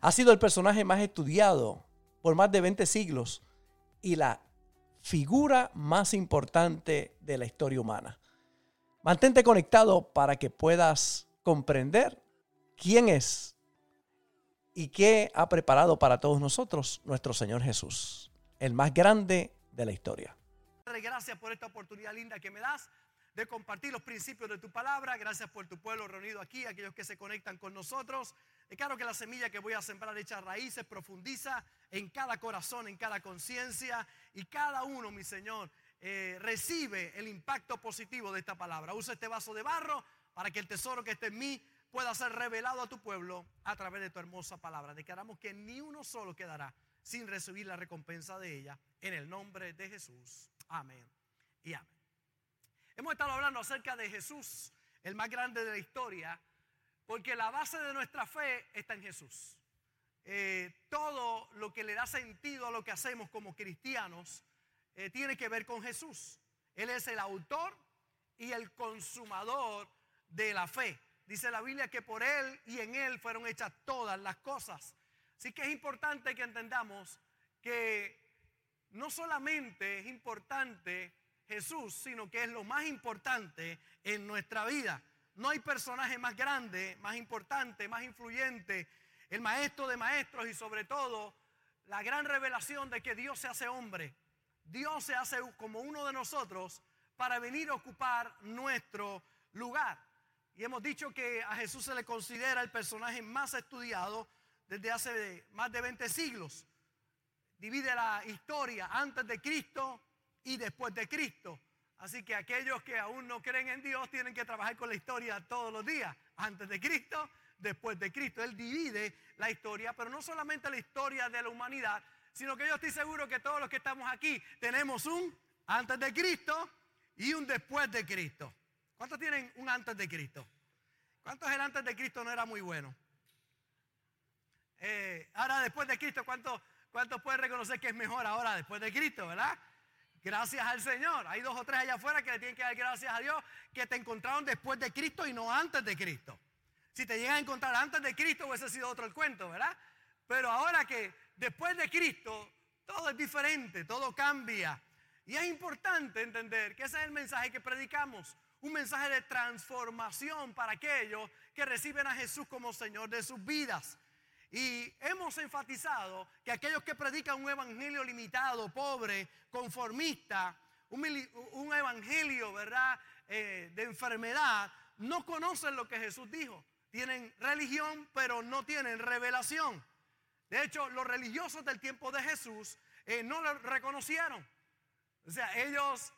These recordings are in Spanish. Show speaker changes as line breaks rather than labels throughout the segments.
Ha sido el personaje más estudiado por más de 20 siglos y la figura más importante de la historia humana. Mantente conectado para que puedas comprender quién es y qué ha preparado para todos nosotros nuestro Señor Jesús, el más grande de la historia.
Gracias por esta oportunidad linda que me das de compartir los principios de tu palabra. Gracias por tu pueblo reunido aquí, aquellos que se conectan con nosotros. Declaro que la semilla que voy a sembrar echa raíces, profundiza en cada corazón, en cada conciencia y cada uno, mi Señor, eh, recibe el impacto positivo de esta palabra. Usa este vaso de barro para que el tesoro que esté en mí pueda ser revelado a tu pueblo a través de tu hermosa palabra. Declaramos que ni uno solo quedará sin recibir la recompensa de ella en el nombre de Jesús. Amén y amén. Hemos estado hablando acerca de Jesús, el más grande de la historia, porque la base de nuestra fe está en Jesús. Eh, todo lo que le da sentido a lo que hacemos como cristianos eh, tiene que ver con Jesús. Él es el autor y el consumador de la fe. Dice la Biblia que por Él y en Él fueron hechas todas las cosas. Así que es importante que entendamos que no solamente es importante Jesús, sino que es lo más importante en nuestra vida. No hay personaje más grande, más importante, más influyente, el maestro de maestros y sobre todo la gran revelación de que Dios se hace hombre. Dios se hace como uno de nosotros para venir a ocupar nuestro lugar. Y hemos dicho que a Jesús se le considera el personaje más estudiado desde hace más de 20 siglos. Divide la historia antes de Cristo y después de Cristo. Así que aquellos que aún no creen en Dios tienen que trabajar con la historia todos los días, antes de Cristo, después de Cristo. Él divide la historia, pero no solamente la historia de la humanidad, sino que yo estoy seguro que todos los que estamos aquí tenemos un antes de Cristo y un después de Cristo. ¿Cuántos tienen un antes de Cristo? ¿Cuántos el antes de Cristo no era muy bueno? Eh, ahora después de Cristo, ¿cuántos, ¿cuántos pueden reconocer que es mejor ahora después de Cristo, verdad? Gracias al Señor. Hay dos o tres allá afuera que le tienen que dar gracias a Dios que te encontraron después de Cristo y no antes de Cristo. Si te llegan a encontrar antes de Cristo, hubiese sido otro el cuento, ¿verdad? Pero ahora que después de Cristo todo es diferente, todo cambia. Y es importante entender que ese es el mensaje que predicamos. Un mensaje de transformación para aquellos que reciben a Jesús como Señor de sus vidas. Y hemos enfatizado que aquellos que predican un evangelio limitado, pobre, conformista, un, evangelio, ¿verdad?, eh, de enfermedad, no conocen lo que Jesús dijo. Tienen religión, pero no tienen revelación. De hecho, los religiosos del tiempo de Jesús eh, no lo reconocieron. O sea, ellos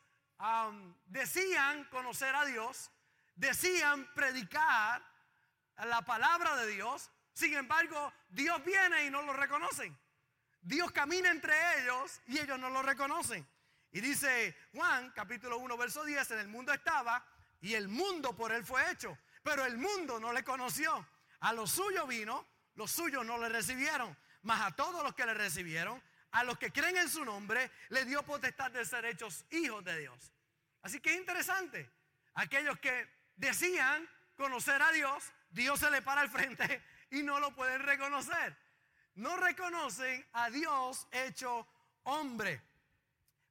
decían conocer a Dios, decían predicar la palabra de Dios, sin embargo, Dios viene y no lo reconocen. Dios camina entre ellos y ellos no lo reconocen. Y dice Juan, capítulo 1, verso 10, en el mundo estaba y el mundo por él fue hecho, pero el mundo no le conoció. A los suyos vino, los suyos no le recibieron, mas a todos los que le recibieron, a los que creen en su nombre, le dio potestad de ser hechos hijos de Dios. Así que es interesante. Aquellos que decían conocer a Dios, Dios se le para al frente y no lo pueden reconocer. No reconocen a Dios hecho hombre.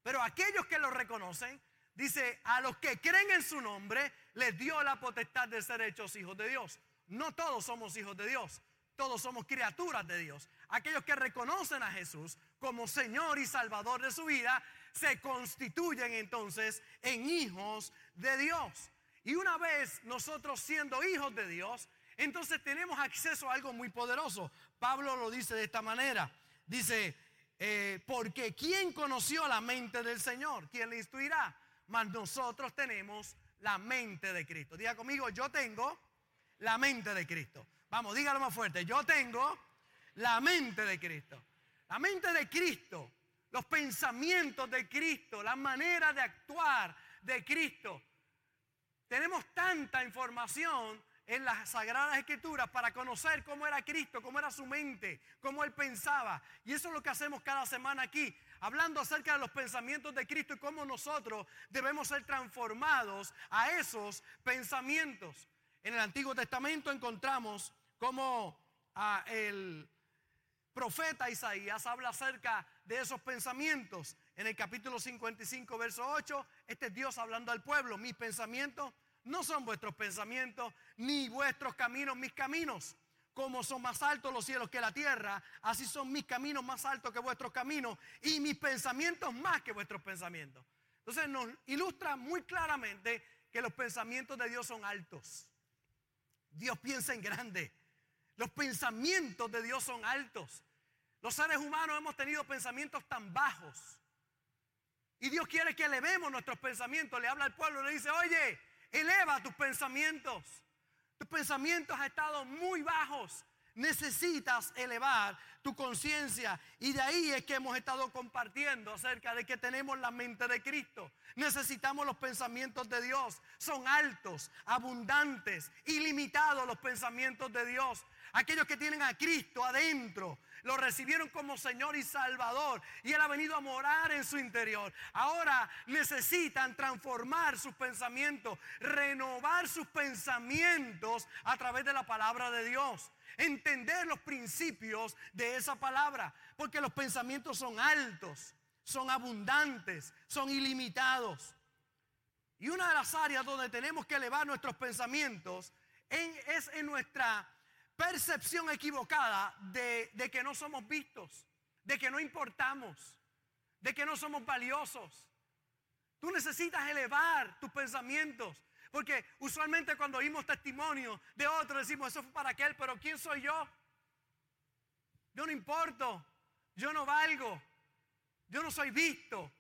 Pero aquellos que lo reconocen, dice, a los que creen en su nombre, les dio la potestad de ser hechos hijos de Dios. No todos somos hijos de Dios, todos somos criaturas de Dios. Aquellos que reconocen a Jesús como Señor y Salvador de su vida, se constituyen entonces en hijos de Dios. Y una vez nosotros siendo hijos de Dios, entonces tenemos acceso a algo muy poderoso. Pablo lo dice de esta manera. Dice, eh, porque ¿quién conoció la mente del Señor? ¿Quién le instruirá? Mas nosotros tenemos la mente de Cristo. Diga conmigo, yo tengo la mente de Cristo. Vamos, dígalo más fuerte. Yo tengo La mente de Cristo. La mente de Cristo. Los pensamientos de Cristo. La manera de actuar de Cristo. Tenemos tanta información en las Sagradas Escrituras para conocer cómo era Cristo, cómo era su mente, cómo él pensaba. Y eso es lo que hacemos cada semana aquí, hablando acerca de los pensamientos de Cristo y cómo nosotros debemos ser transformados a esos pensamientos. En el Antiguo Testamento encontramos cómo ah, el profeta Isaías habla acerca de esos pensamientos. En el capítulo 55, verso 8, este es Dios hablando al pueblo. Mis pensamientos no son vuestros pensamientos, ni vuestros caminos mis caminos. Como son más altos los cielos que la tierra, así son mis caminos más altos que vuestros caminos y mis pensamientos más que vuestros pensamientos. Entonces nos ilustra muy claramente que los pensamientos de Dios son altos. Dios piensa en grande. Los pensamientos de Dios son altos. Los seres humanos hemos tenido pensamientos tan bajos. Y Dios quiere que elevemos nuestros pensamientos. Le habla al pueblo le dice, oye, Eleva tus pensamientos. Tus pensamientos han estado muy bajos. Necesitas elevar tu conciencia. Y de ahí es que hemos estado compartiendo acerca de que tenemos la mente de Cristo. Necesitamos los pensamientos de Dios. Son altos, abundantes, ilimitados los pensamientos de Dios. Aquellos que tienen a Cristo adentro, lo recibieron como Señor y Salvador y Él ha venido a morar en su interior. Ahora necesitan transformar sus pensamientos, renovar sus pensamientos a través de la palabra de Dios. Entender los principios de esa palabra, porque los pensamientos son altos, son abundantes, son ilimitados. Y una de las áreas donde tenemos que elevar nuestros pensamientos es en nuestra percepción equivocada de, que no somos vistos, de que no importamos, de que no somos valiosos. Tú necesitas elevar tus pensamientos. Porque usualmente cuando oímos testimonio de otro decimos, eso fue para aquel, pero ¿quién soy yo? Yo no importo, yo no valgo, yo no soy visto.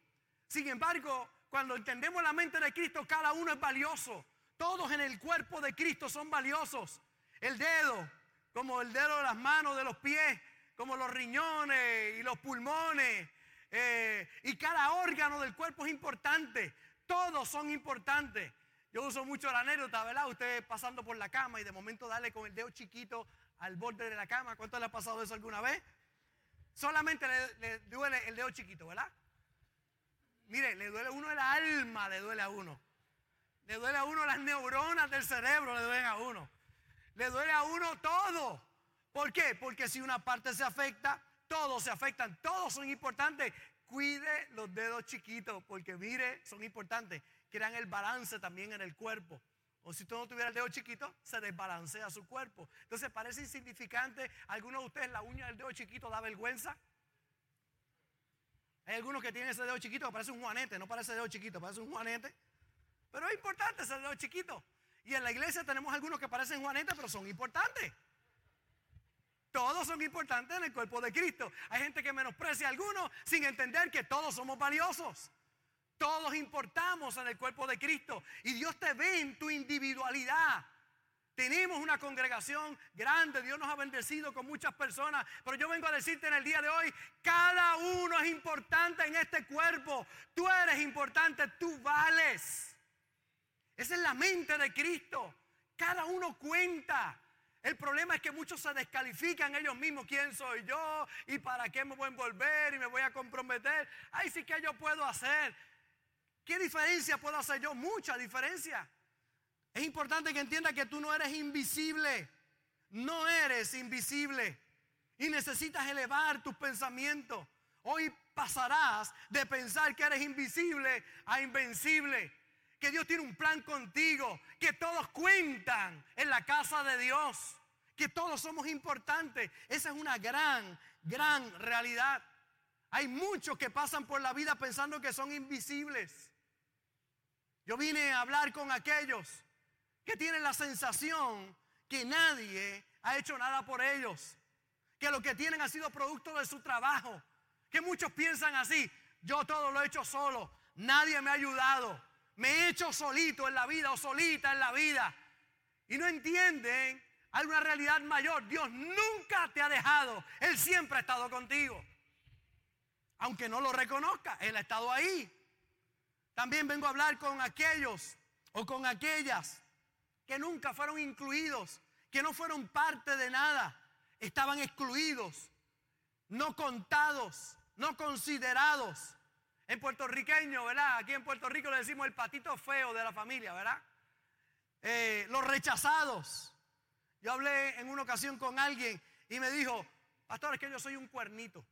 Sin embargo, cuando entendemos la mente de Cristo, cada uno es valioso. Todos en el cuerpo de Cristo son valiosos. El dedo, como el dedo de las manos, de los pies, como los riñones y los pulmones. Eh, y cada órgano del cuerpo es importante. Todos son importantes. Yo uso mucho la anécdota, ¿verdad? Usted pasando por la cama y de momento darle con el dedo chiquito al borde de la cama. ¿Cuánto le ha pasado eso alguna vez? Solamente le, duele el dedo chiquito, ¿verdad? Mire, le duele a uno el alma, le duele a uno. Le duele a uno las neuronas del cerebro, le duelen a uno. Le duele a uno todo. ¿Por qué? Porque si una parte se afecta, todos se afectan, todos son importantes. Cuide los dedos chiquitos, porque mire, son importantes. Crean el balance también en el cuerpo. O si tú no tuviera el dedo chiquito, se desbalancea su cuerpo. Entonces parece insignificante. ¿Algunos de ustedes la uña del dedo chiquito da vergüenza? Hay algunos que tienen ese dedo chiquito que parece un juanete, no parece dedo chiquito, parece un juanete. Pero es importante ese dedo chiquito. Y en la iglesia tenemos algunos que parecen juanetes, pero son importantes. Todos son importantes en el cuerpo de Cristo. Hay gente que menosprecia a algunos sin entender que todos somos valiosos. Todos importamos en el cuerpo de Cristo. Y Dios te ve en tu individualidad. Tenemos una congregación grande, Dios nos ha bendecido con muchas personas, pero yo vengo a decirte en el día de hoy, cada uno es importante en este cuerpo, tú eres importante, tú vales. Esa es la mente de Cristo. Cada uno cuenta. El problema es que muchos se descalifican ellos mismos. ¿Quién soy yo? ¿Y para qué me voy a envolver? ¿Y me voy a comprometer? Ay, sí que yo puedo hacer. ¿Qué diferencia puedo hacer yo? Mucha diferencia. Es importante que entienda que tú no eres invisible. No eres invisible. Y necesitas elevar tus pensamientos. Hoy pasarás de pensar que eres invisible a invencible que Dios tiene un plan contigo, que todos cuentan en la casa de Dios, que todos somos importantes. Esa es una gran, gran realidad. Hay muchos que pasan por la vida pensando que son invisibles. Yo vine a hablar con aquellos que tienen la sensación que nadie ha hecho nada por ellos, que lo que tienen ha sido producto de su trabajo, que muchos piensan así, yo todo lo he hecho solo, nadie me ha ayudado. Me he hecho solito en la vida o solita en la vida. Y no entienden Hay una realidad mayor. Dios nunca te ha dejado. Él siempre ha estado contigo. Aunque no lo reconozca, Él ha estado ahí. También vengo a hablar con aquellos o con aquellas que nunca fueron incluidos, que no fueron parte de nada, estaban excluidos, no contados, no considerados. En puertorriqueño, ¿verdad? Aquí en Puerto Rico le decimos el patito feo de la familia, ¿verdad? Eh, los rechazados. Yo hablé en una ocasión con alguien y me dijo, pastor, es que yo soy un cuernito.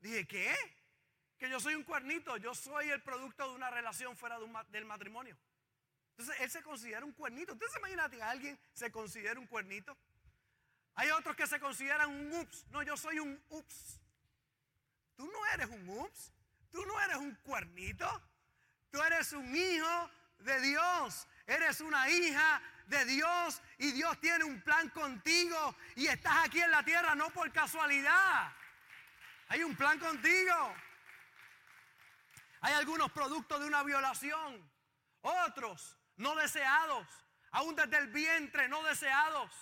Dije, ¿qué? Que yo soy un cuernito, yo soy el producto de una relación fuera del matrimonio. Entonces, él se considera un cuernito. ¿Usted se que alguien se considera un cuernito? Hay otros que se consideran un ups. No, yo soy un ups. Tú no eres un ups. Tú no eres un cuernito. Tú eres un hijo de Dios. Eres una hija de Dios y Dios tiene un plan contigo y estás aquí en la tierra no por casualidad. Hay un plan contigo. Hay algunos productos de una violación, otros no deseados, aún desde el vientre no deseados.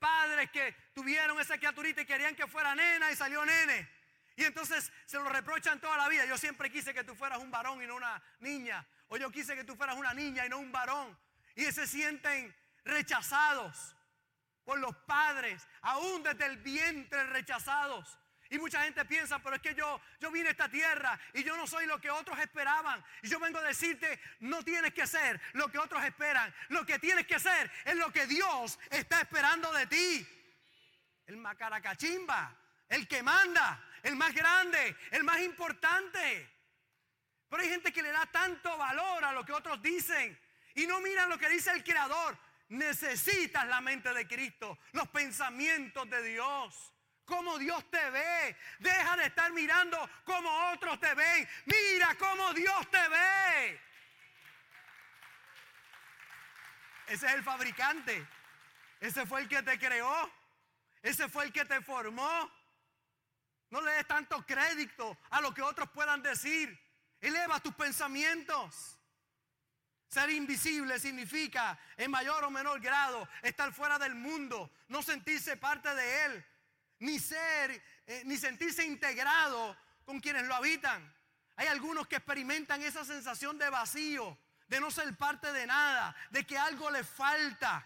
Padres que tuvieron esa criaturita y querían que fuera nena y salió nene. Y entonces se lo reprochan toda la vida. Yo siempre quise que tú fueras un varón y no una niña. O yo quise que tú fueras una niña y no un varón y se sienten rechazados por los padres, aún desde el vientre rechazados. Y mucha gente piensa, pero es que yo, yo vine a esta tierra y yo no soy lo que otros esperaban. Y yo vengo a decirte, no tienes que ser lo que otros esperan. Lo que tienes que ser es lo que Dios está esperando de ti. El macaracachimba, el que manda, el más grande, el más importante. Pero hay gente que le da tanto valor a lo que otros dicen y no miran lo que dice el Creador. Necesitas la mente de Cristo, los pensamientos de Dios. Cómo Dios te ve. Deja de estar mirando como otros te ven. Mira cómo Dios te ve. Ese es el fabricante. Ese fue el que te creó. Ese fue el que te formó. No le des tanto crédito a lo que otros puedan decir. Eleva tus pensamientos. Ser invisible significa en mayor o menor grado estar fuera del mundo, no sentirse parte de él, ni ser, eh, ni sentirse integrado con quienes lo habitan. Hay algunos que experimentan esa sensación de vacío, de no ser parte de nada, de que algo le falta.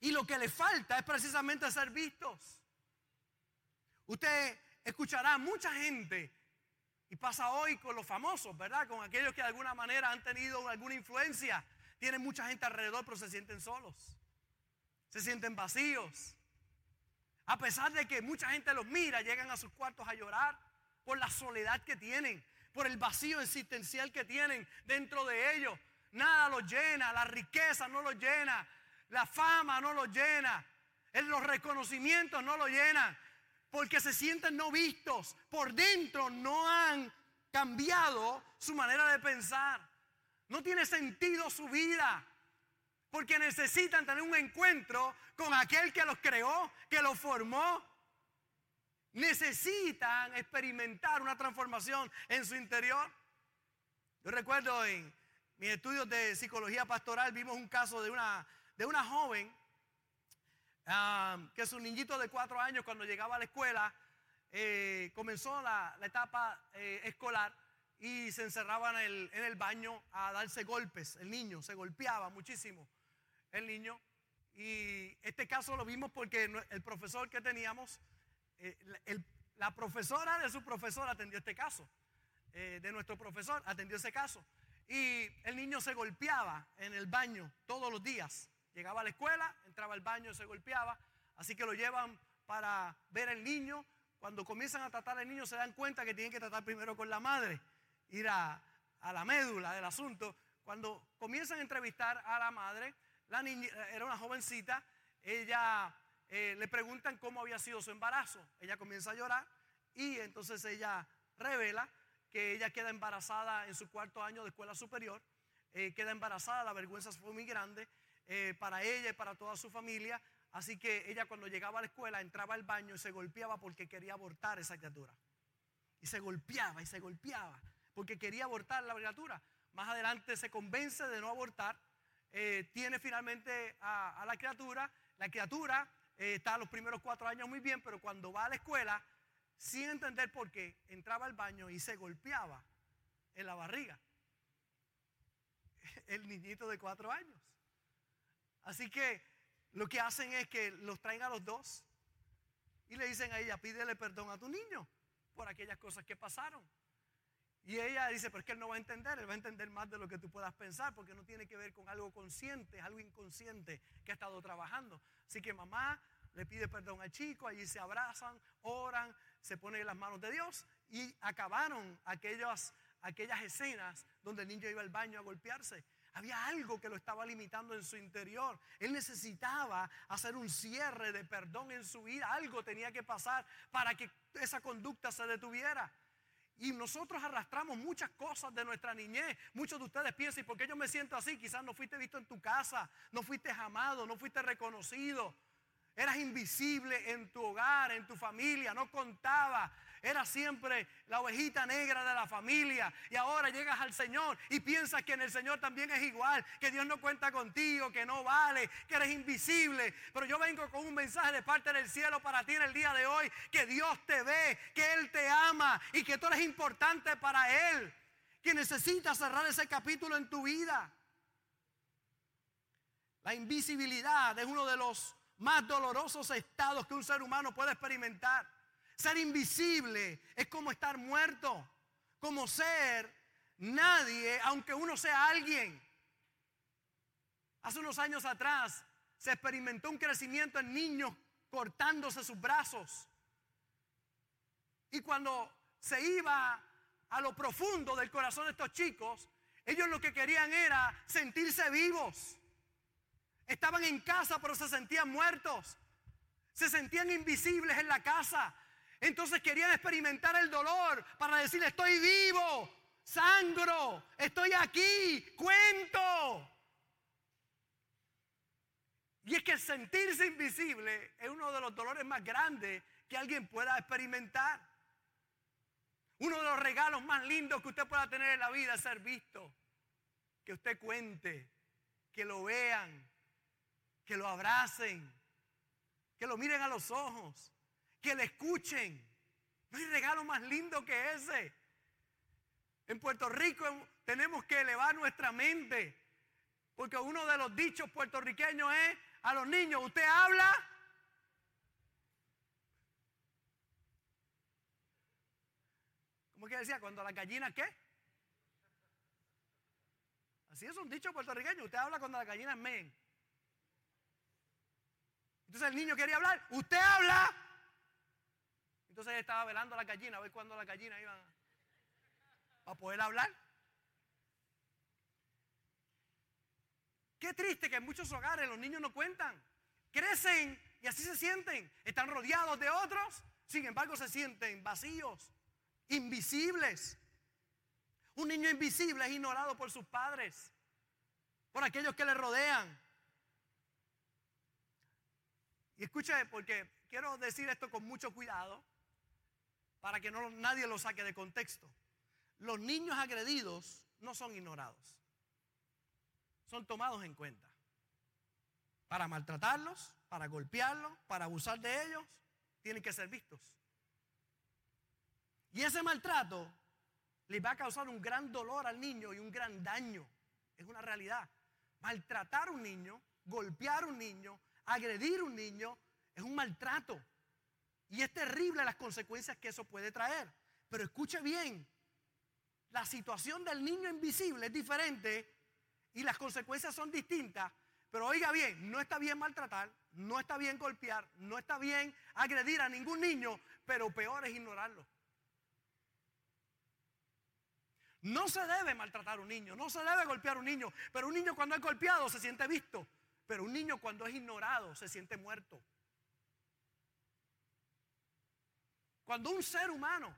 Y lo que le falta es precisamente ser vistos. Usted escuchará a mucha gente y pasa hoy con los famosos, ¿verdad? Con aquellos que de alguna manera han tenido alguna influencia. Tienen mucha gente alrededor, pero se sienten solos. Se sienten vacíos. A pesar de que mucha gente los mira, llegan a sus cuartos a llorar por la soledad que tienen, por el vacío existencial que tienen dentro de ellos. Nada los llena, la riqueza no los llena, la fama no los llena, los reconocimientos no los llenan porque se sienten no vistos. Por dentro no han cambiado su manera de pensar. No tiene sentido su vida. Porque necesitan tener un encuentro con aquel que los creó, que los formó. Necesitan experimentar una transformación en su interior. Yo recuerdo en mis estudios de psicología pastoral vimos un caso de una, de una joven que su niñito de cuatro años cuando llegaba a la escuela eh, comenzó la, etapa eh, escolar y se encerraba en el, en el, baño a darse golpes. El niño se golpeaba muchísimo, el niño. Y este caso lo vimos porque el profesor que teníamos, eh, la profesora de su profesor atendió este caso, de nuestro profesor atendió ese caso. Y el niño se golpeaba en el baño todos los días. Llegaba a la escuela, entraba al baño, se golpeaba. Así que lo llevan para ver al niño. Cuando comienzan a tratar al niño se dan cuenta que tienen que tratar primero con la madre, ir a, la médula del asunto. Cuando comienzan a entrevistar a la madre, la niña era una jovencita, ella eh, le preguntan cómo había sido su embarazo. Ella comienza a llorar y entonces ella revela que ella queda embarazada en su cuarto año de escuela superior, eh, queda embarazada, la vergüenza fue muy grande eh, para ella y para toda su familia. Así que ella cuando llegaba a la escuela entraba al baño y se golpeaba porque quería abortar esa criatura. Y se golpeaba y se golpeaba porque quería abortar la criatura. Más adelante se convence de no abortar eh, tiene finalmente a, la criatura. La criatura eh, está los primeros cuatro años muy bien, pero cuando va a la escuela, sin entender por qué, entraba al baño y se golpeaba en la barriga. El niñito de cuatro años. Así que lo que hacen es que los traen a los dos y le dicen a ella, pídele perdón a tu niño por aquellas cosas que pasaron. Y ella dice, pero es que él no va a entender, él va a entender más de lo que tú puedas pensar, porque no tiene que ver con algo consciente, es algo inconsciente que ha estado trabajando. Así que mamá le pide perdón al chico, allí se abrazan, oran, se ponen en las manos de Dios y acabaron aquellas, aquellas escenas donde el niño iba al baño a golpearse. Había algo que lo estaba limitando en su interior. Él necesitaba hacer un cierre de perdón en su vida. Algo tenía que pasar para que esa conducta se detuviera. Y nosotros arrastramos muchas cosas de nuestra niñez. Muchos de ustedes piensan, ¿y por qué yo me siento así? Quizás no fuiste visto en tu casa, no fuiste amado, no fuiste reconocido. Eras invisible en tu hogar, en tu familia, no contaba era siempre la ovejita negra de la familia. Y ahora llegas al Señor y piensas que en el Señor también es igual, que Dios no cuenta contigo, que no vale, que eres invisible. Pero yo vengo con un mensaje de parte del cielo para ti en el día de hoy, que Dios te ve, que Él te ama y que tú eres importante para Él, que necesitas cerrar ese capítulo en tu vida. La invisibilidad es uno de los más dolorosos estados que un ser humano puede experimentar. Ser invisible es como estar muerto, como ser nadie, aunque uno sea alguien. Hace unos años atrás se experimentó un crecimiento en niños cortándose sus brazos. Y cuando se iba a lo profundo del corazón de estos chicos, ellos lo que querían era sentirse vivos. Estaban en casa pero se sentían muertos. Se sentían invisibles en la casa. Entonces querían experimentar el dolor para decir, estoy vivo, sangro, estoy aquí, cuento. Y es que sentirse invisible es uno de los dolores más grandes que alguien pueda experimentar. Uno de los regalos más lindos que usted pueda tener en la vida es ser visto. Que usted cuente, que lo vean, que lo abracen, que lo miren a los ojos que le escuchen. No hay regalo más lindo que ese. En Puerto Rico tenemos que elevar nuestra mente. Porque uno de los dichos puertorriqueños es a los niños, usted habla. ¿Cómo que decía? Cuando la gallina qué? Así es un dicho puertorriqueño. Usted habla cuando la gallina men. Entonces el niño quería hablar. Usted habla. Entonces ella estaba velando a la gallina a ver cuándo la gallina iban a poder hablar. Qué triste que en muchos hogares los niños no cuentan. Crecen y así se sienten. Están rodeados de otros, sin embargo se sienten vacíos, invisibles. Un niño invisible es ignorado por sus padres, por aquellos que le rodean. Y escuche, porque quiero decir esto con mucho cuidado para que no, nadie lo saque de contexto. Los niños agredidos no son ignorados, son tomados en cuenta. Para maltratarlos, para golpearlos, para abusar de ellos, tienen que ser vistos. Y ese maltrato les va a causar un gran dolor al niño y un gran daño. Es una realidad. Maltratar a un niño, golpear a un niño, agredir a un niño, es un maltrato. Y es terrible las consecuencias que eso puede traer. Pero escuche bien, la situación del niño invisible es diferente y las consecuencias son distintas. Pero oiga bien, no está bien maltratar, no está bien golpear, no está bien agredir a ningún niño, pero peor es ignorarlo. No se debe maltratar a un niño, no se debe golpear a un niño, pero un niño cuando es golpeado se siente visto, pero un niño cuando es ignorado se siente muerto. Cuando un ser humano,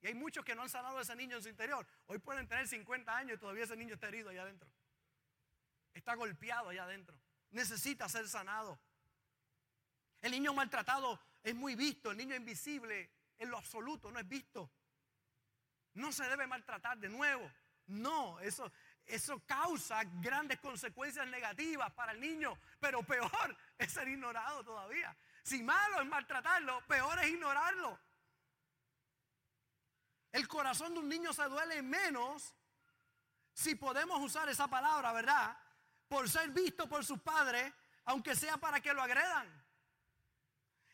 y hay muchos que no han sanado a ese niño en su interior, hoy pueden tener 50 años y todavía ese niño está herido allá adentro. Está golpeado allá adentro. Necesita ser sanado. El niño maltratado es muy visto, el niño invisible en lo absoluto no es visto. No se debe maltratar de nuevo. No, eso eso causa grandes consecuencias negativas para el niño, pero peor es ser ignorado todavía. Si malo es maltratarlo, peor es ignorarlo. El corazón de un niño se duele menos si podemos usar esa palabra, ¿verdad? Por ser visto por sus padres, aunque sea para que lo agredan.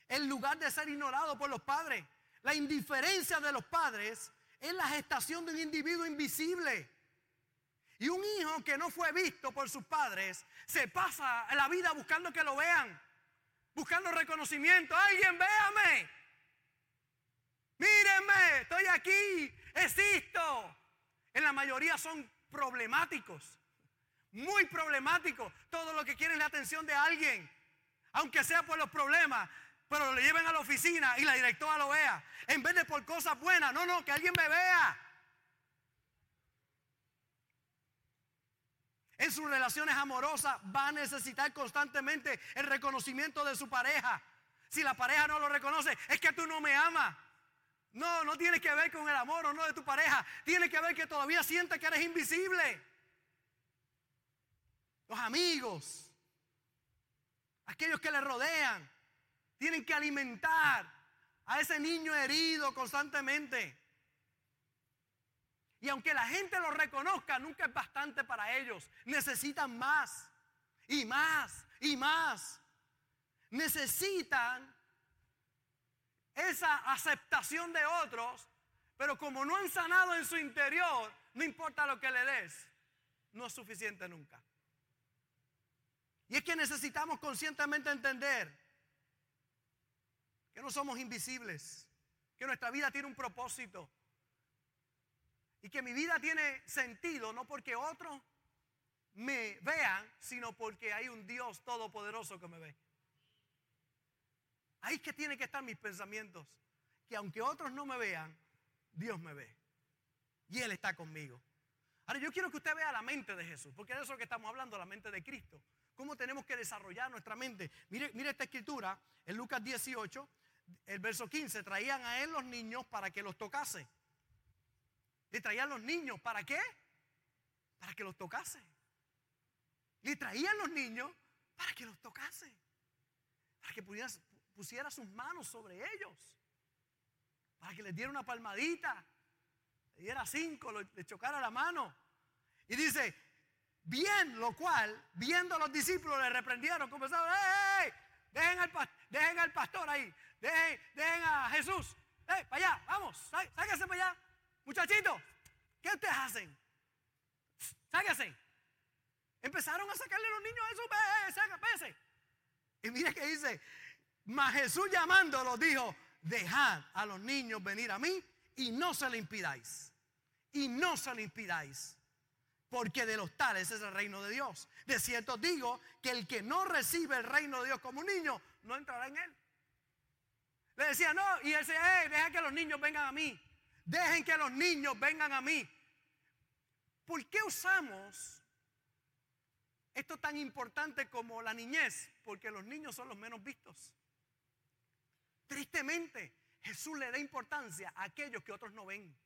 En lugar de ser ignorado por los padres. La indiferencia de los padres es la gestación de un individuo invisible. Y un hijo que no fue visto por sus padres se pasa la vida buscando que lo vean, buscando reconocimiento. Alguien véame. Mírenme, estoy aquí, existo. En la mayoría son problemáticos, muy problemáticos. Todo lo que quieren es la atención de alguien, aunque sea por los problemas, pero lo lleven a la oficina y la directora lo vea. En vez de por cosas buenas, no, no, que alguien me vea. En sus relaciones amorosas va a necesitar constantemente el reconocimiento de su pareja. Si la pareja no lo reconoce, es que tú no me amas. No, no tiene que ver con el amor o no de tu pareja. Tiene que ver que todavía siente que eres invisible. Los amigos, aquellos que le rodean, tienen que alimentar a ese niño herido constantemente. Y aunque la gente lo reconozca, nunca es bastante para ellos. Necesitan más y más y más. Necesitan esa aceptación de otros, pero como no han sanado en su interior, no importa lo que le des, no es suficiente nunca. Y es que necesitamos conscientemente entender que no somos invisibles, que nuestra vida tiene un propósito y que mi vida tiene sentido no porque otros me vean, sino porque hay un Dios todopoderoso que me ve. Ahí es que tienen que estar mis pensamientos. Que aunque otros no me vean, Dios me ve. Y Él está conmigo. Ahora yo quiero que usted vea la mente de Jesús, porque de eso que estamos hablando, la mente de Cristo. ¿Cómo tenemos que desarrollar nuestra mente? Mire, mire esta escritura, en Lucas 18, el verso 15, traían a Él los niños para que los tocase. Le traían los niños, ¿para qué? Para que los tocase. Le traían los niños para que los tocase. Para que pusiera sus manos sobre ellos, para que les diera una palmadita, le diera cinco, le chocara la mano. Y dice, bien, lo cual, viendo a los discípulos, le reprendieron, comenzaron, ¡Ey, Dejen al, dejen al pastor ahí, dejen, dejen a Jesús, ¡Ey, para allá, vamos, sáquense para allá! Muchachitos, ¿qué ustedes hacen? Sáquense. Empezaron a sacarle a los niños a Jesús, ¡Ey, Y mire que dice, mas Jesús llamándolo dijo, dejad a los niños venir a mí y no se le impidáis. Y no se le impidáis. Porque de los tales es el reino de Dios. De cierto digo que el que no recibe el reino de Dios como un niño, no entrará en él. Le decía, no, y él decía, hey, deja que los niños vengan a mí. Dejen que los niños vengan a mí. ¿Por qué usamos esto tan importante como la niñez? Porque los niños son los menos vistos. Tristemente, Jesús le da importancia a aquellos que otros no ven.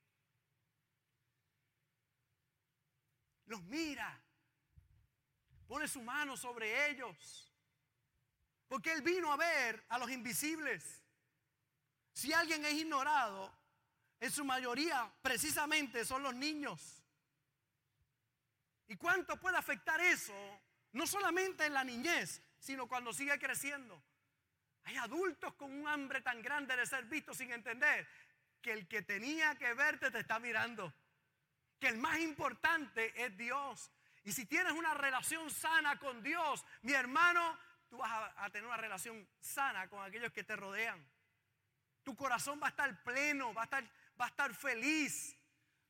Los mira, pone su mano sobre ellos. Porque Él vino a ver a los invisibles. Si alguien es ignorado, en su mayoría precisamente son los niños. ¿Y cuánto puede afectar eso? No solamente en la niñez, sino cuando sigue creciendo. Hay adultos con un hambre tan grande de ser vistos sin entender que el que tenía que verte te está mirando. Que el más importante es Dios. Y si tienes una relación sana con Dios, mi hermano, tú vas a, tener una relación sana con aquellos que te rodean. Tu corazón va a estar pleno, va a estar, va a estar feliz.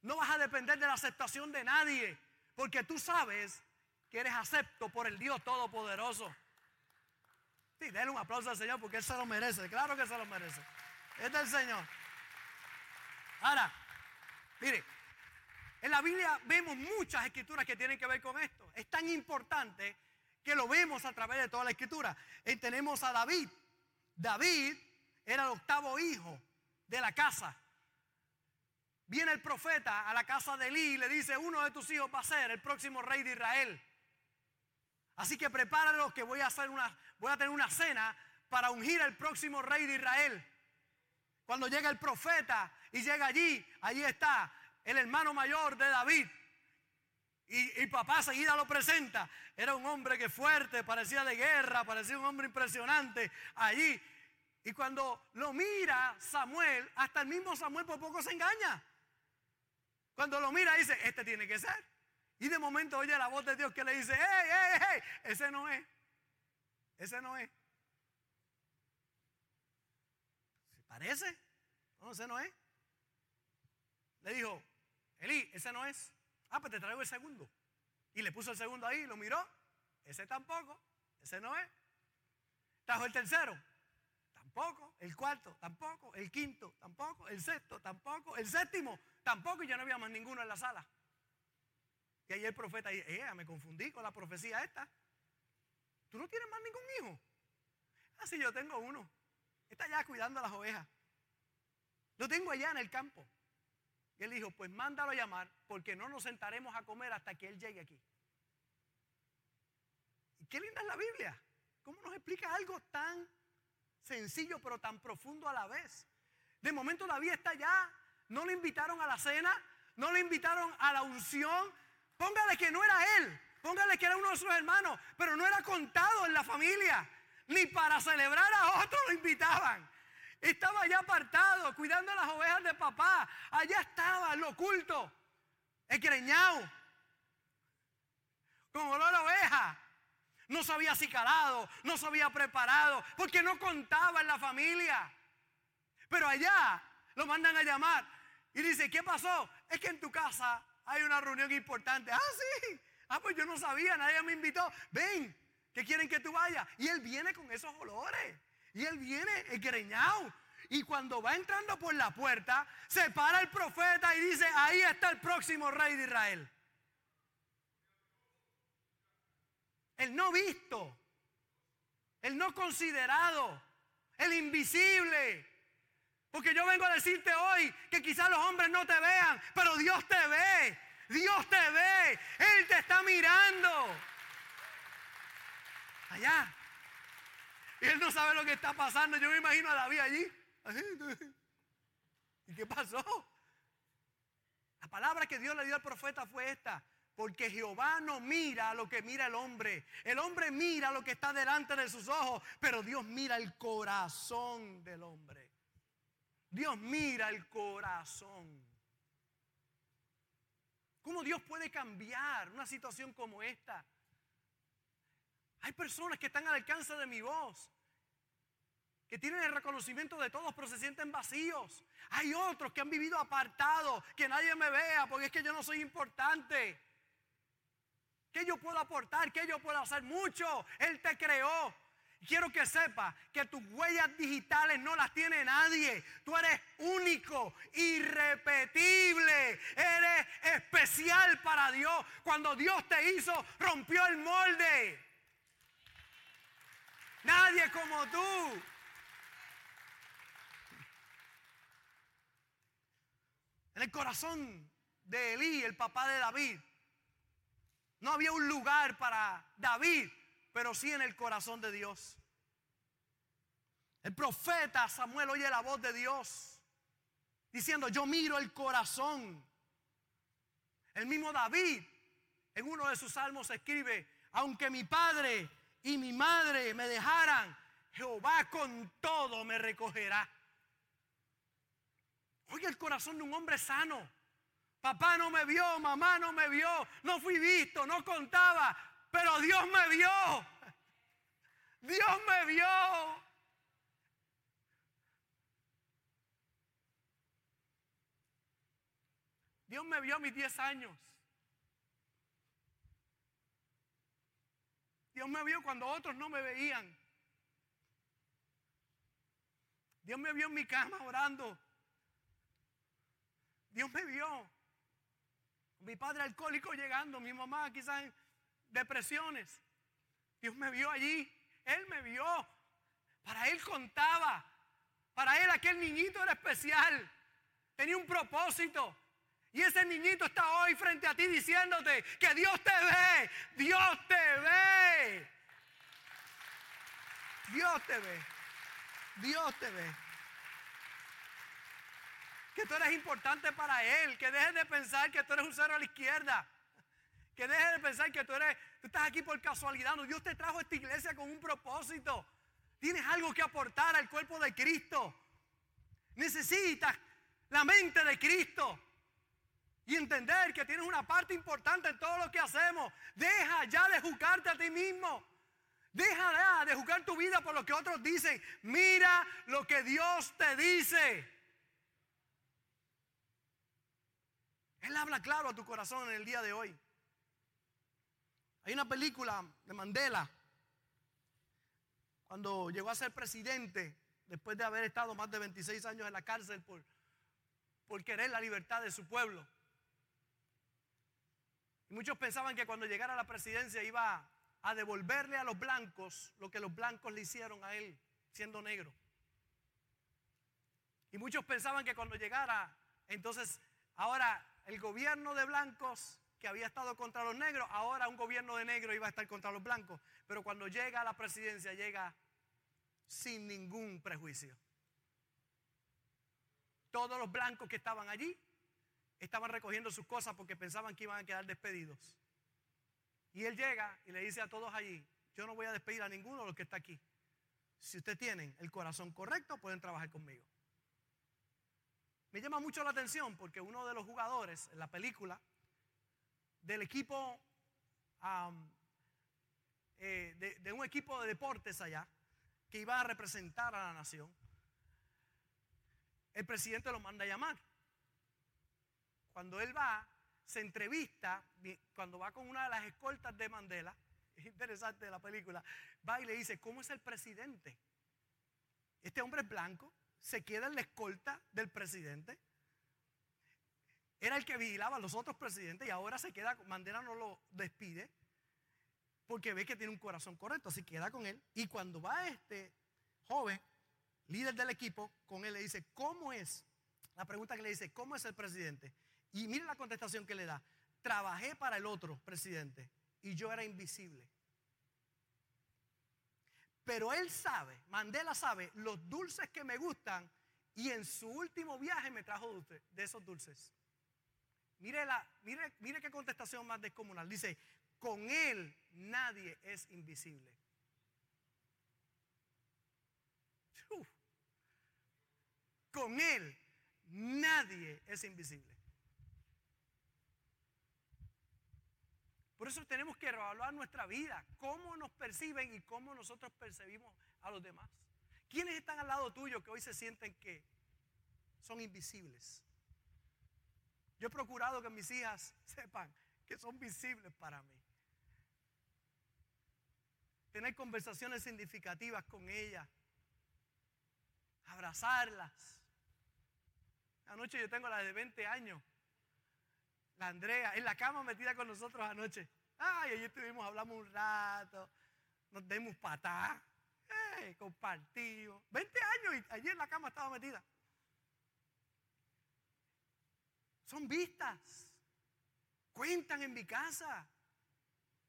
No vas a depender de la aceptación de nadie, porque tú sabes que eres acepto por el Dios Todopoderoso. Sí, denle un aplauso al Señor porque Él se lo merece. Claro que se lo merece. Es del Señor. Ahora, mire, en la Biblia vemos muchas escrituras que tienen que ver con esto. Es tan importante que lo vemos a través de toda la escritura. Y tenemos a David. David era el octavo hijo de la casa. Viene el profeta a la casa de Elí y le dice, uno de tus hijos va a ser el próximo rey de Israel. Así que prepáralos que voy a hacer una, tener una cena para ungir al próximo rey de Israel. Cuando llega el profeta y llega allí, allí está el hermano mayor de David. Y, y, papá seguida lo presenta. Era un hombre que fuerte, parecía de guerra, parecía un hombre impresionante allí. Y cuando lo mira Samuel, hasta el mismo Samuel por poco se engaña. Cuando lo mira dice, este tiene que ser. Y de momento oye la voz de Dios que le dice, hey, hey, hey, ese no es. Ese no es. ¿Se parece? No, ese no es. Le dijo, Eli, ese no es. Ah, pues te traigo el segundo. Y le puso el segundo ahí, lo miró. Ese tampoco. Ese no es. Trajo el tercero. El cuarto, tampoco. El quinto, tampoco. El sexto, tampoco. El séptimo, tampoco. Y ya no había más ninguno en la sala. Y ahí el profeta dice, eh, me confundí con la profecía esta. ¿Tú no tienes más ningún hijo? Ah, sí, yo tengo uno. Está allá cuidando a las ovejas. Lo tengo allá en el campo. Y él dijo, pues mándalo a llamar porque no nos sentaremos a comer hasta que él llegue aquí. Y qué linda es la Biblia. ¿Cómo nos explica algo tan sencillo pero tan profundo a la vez? De momento David está allá, no le invitaron a la cena, no le invitaron a la unción. Póngale que no era él, póngale que era uno de sus hermanos, pero no era contado en la familia. Ni para celebrar a otro lo invitaban. Estaba allá apartado, cuidando las ovejas de papá. Allá estaba, lo oculto, esgreñado, con olor a oveja. No se había acicalado, no se había preparado, porque no contaba en la familia. Pero allá lo mandan a llamar y dice, ¿qué pasó? Es que en tu casa hay una reunión importante. Ah, sí. Ah, pues yo no sabía, nadie me invitó. Ven, que quieren que tú vayas. Y él viene con esos olores. Y él viene egreñado. Y cuando va entrando por la puerta, se para el profeta y dice, ahí está el próximo rey de Israel. El no visto, el no considerado, el invisible. Porque yo vengo a decirte hoy que quizás los hombres no te vean, pero Dios te ve. Dios te ve. Él te está mirando. Allá. Y él no sabe lo que está pasando. Yo me imagino a David allí. ¿Y qué pasó? La palabra que Dios le dio al profeta fue esta. Porque Jehová no mira lo que mira el hombre. El hombre mira lo que está delante de sus ojos. Pero Dios mira el corazón del hombre. Dios mira el corazón. ¿Cómo Dios puede cambiar una situación como esta? Hay personas que están al alcance de mi voz, que tienen el reconocimiento de todos, pero se sienten vacíos. Hay otros que han vivido apartados, que nadie me vea, porque es que yo no soy importante. ¿Qué yo puedo aportar? ¿Qué yo puedo hacer? Mucho. Él te creó. Quiero que sepa que tus huellas digitales no las tiene nadie. Tú eres único, irrepetible. Eres especial para Dios. Cuando Dios te hizo, rompió el molde. Nadie como tú. En el corazón de Elí, el papá de David, no había un lugar para David, pero sí en el corazón de Dios. El profeta Samuel oye la voz de Dios diciendo, yo miro el corazón. El mismo David en uno de sus salmos escribe, aunque mi padre y mi madre me dejaran, Jehová con todo me recogerá. Oye el corazón de un hombre sano. Papá no me vio, mamá no me vio, no fui visto, no contaba, pero Dios me vio. Dios me vio. Dios me vio a mis 10 años. Dios me vio cuando otros no me veían. Dios me vio en mi cama orando. Dios me vio. Mi padre alcohólico llegando, mi mamá quizás en depresiones. Dios me vio allí. Él me vio. Para él contaba. Para él aquel niñito era especial. tenía un propósito. Y ese niñito está hoy frente a ti diciéndote que Dios te ve, Dios te ve. Dios te ve, Dios te ve. Que tú eres importante para Él, que dejes de pensar que tú eres un cero a la izquierda. Que dejes de pensar que tú eres, tú estás aquí por casualidad. Dios te trajo a esta iglesia con un propósito. Tienes algo que aportar al cuerpo de Cristo. Necesitas la mente de Cristo. Y entender que tienes una parte importante en todo lo que hacemos. Deja ya de juzgarte a ti mismo. Deja ya de juzgar tu vida por lo que otros dicen. Mira lo que Dios te dice. Él habla claro a tu corazón en el día de hoy. Hay una película de Mandela, cuando llegó a ser presidente, después de haber estado más de 26 años en la cárcel por, por querer la libertad de su pueblo. Y muchos pensaban que cuando llegara a la presidencia iba a devolverle a los blancos lo que los blancos le hicieron a él siendo negro. Y muchos pensaban que cuando llegara, entonces ahora el gobierno de blancos que había estado contra los negros, ahora un gobierno de negros iba a estar contra los blancos. Pero cuando llega a la presidencia, llega sin ningún prejuicio. Todos los blancos que estaban allí estaban recogiendo sus cosas porque pensaban que iban a quedar despedidos. Y él llega y le dice a todos allí, yo no voy a despedir a ninguno de los que está aquí. Si ustedes tienen el corazón correcto, pueden trabajar conmigo. Me llama mucho la atención porque uno de los jugadores en la película del equipo, eh, de, de un equipo de deportes allá, que iba a representar a la nación, el presidente lo manda a llamar. Cuando él va, se entrevista, cuando va con una de las escoltas de Mandela, es interesante la película, va y le dice, ¿cómo es el presidente? Este hombre es blanco, se queda en la escolta del presidente. Era el que vigilaba a los otros presidentes y ahora se queda, Mandela no lo despide porque ve que tiene un corazón correcto, así queda con él. Y cuando va este joven, líder del equipo, con él le dice, ¿cómo es? La pregunta que le dice, ¿cómo es el presidente? Y mire la contestación que le da. Trabajé para el otro presidente y yo era invisible. Pero él sabe, Mandela sabe, los dulces que me gustan y en su último viaje me trajo de esos dulces. Mire, la, mire, mire qué contestación más descomunal. Dice, con él nadie es invisible. Con él nadie es invisible. Por eso tenemos que evaluar nuestra vida, cómo nos perciben y cómo nosotros percibimos a los demás. ¿Quiénes están al lado tuyo que hoy se sienten que son invisibles? Yo he procurado que mis hijas sepan que son visibles para mí. Tener conversaciones significativas con ellas. Abrazarlas. Anoche yo tengo la de 20 años la Andrea, en la cama metida con nosotros anoche. Ay, ayer estuvimos, hablamos un rato, nos demos patá, hey, compartimos. 20 años y ayer en la cama estaba metida. Son vistas, cuentan en mi casa,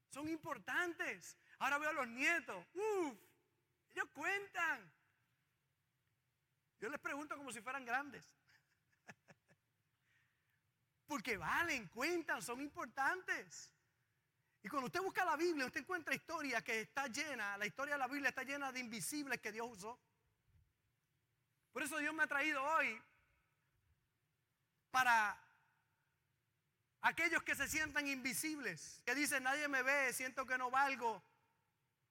son importantes. Ahora veo a los nietos, uff, ellos cuentan. Yo les pregunto como si fueran grandes. Porque valen, cuentan, son importantes. Y cuando usted busca la Biblia, usted encuentra historia que está llena, la historia de la Biblia está llena de invisibles que Dios usó. Por eso Dios me ha traído hoy para aquellos que se sientan invisibles, que dicen, nadie me ve, siento que no valgo,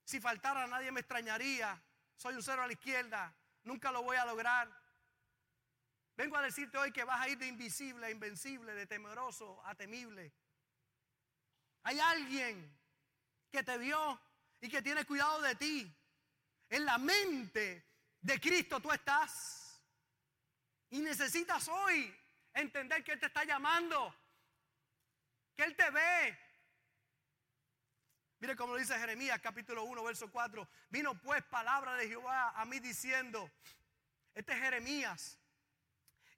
si faltara nadie me extrañaría, soy un cero a la izquierda, nunca lo voy a lograr. Vengo a decirte hoy que vas a ir de invisible a invencible, de temeroso a temible. Hay alguien que te vio y que tiene cuidado de ti. En la mente de Cristo tú estás. Y necesitas hoy entender que Él te está llamando. Que Él te ve. Mire cómo lo dice Jeremías capítulo 1, verso 4. Vino pues palabra de Jehová a mí diciendo, este es Jeremías,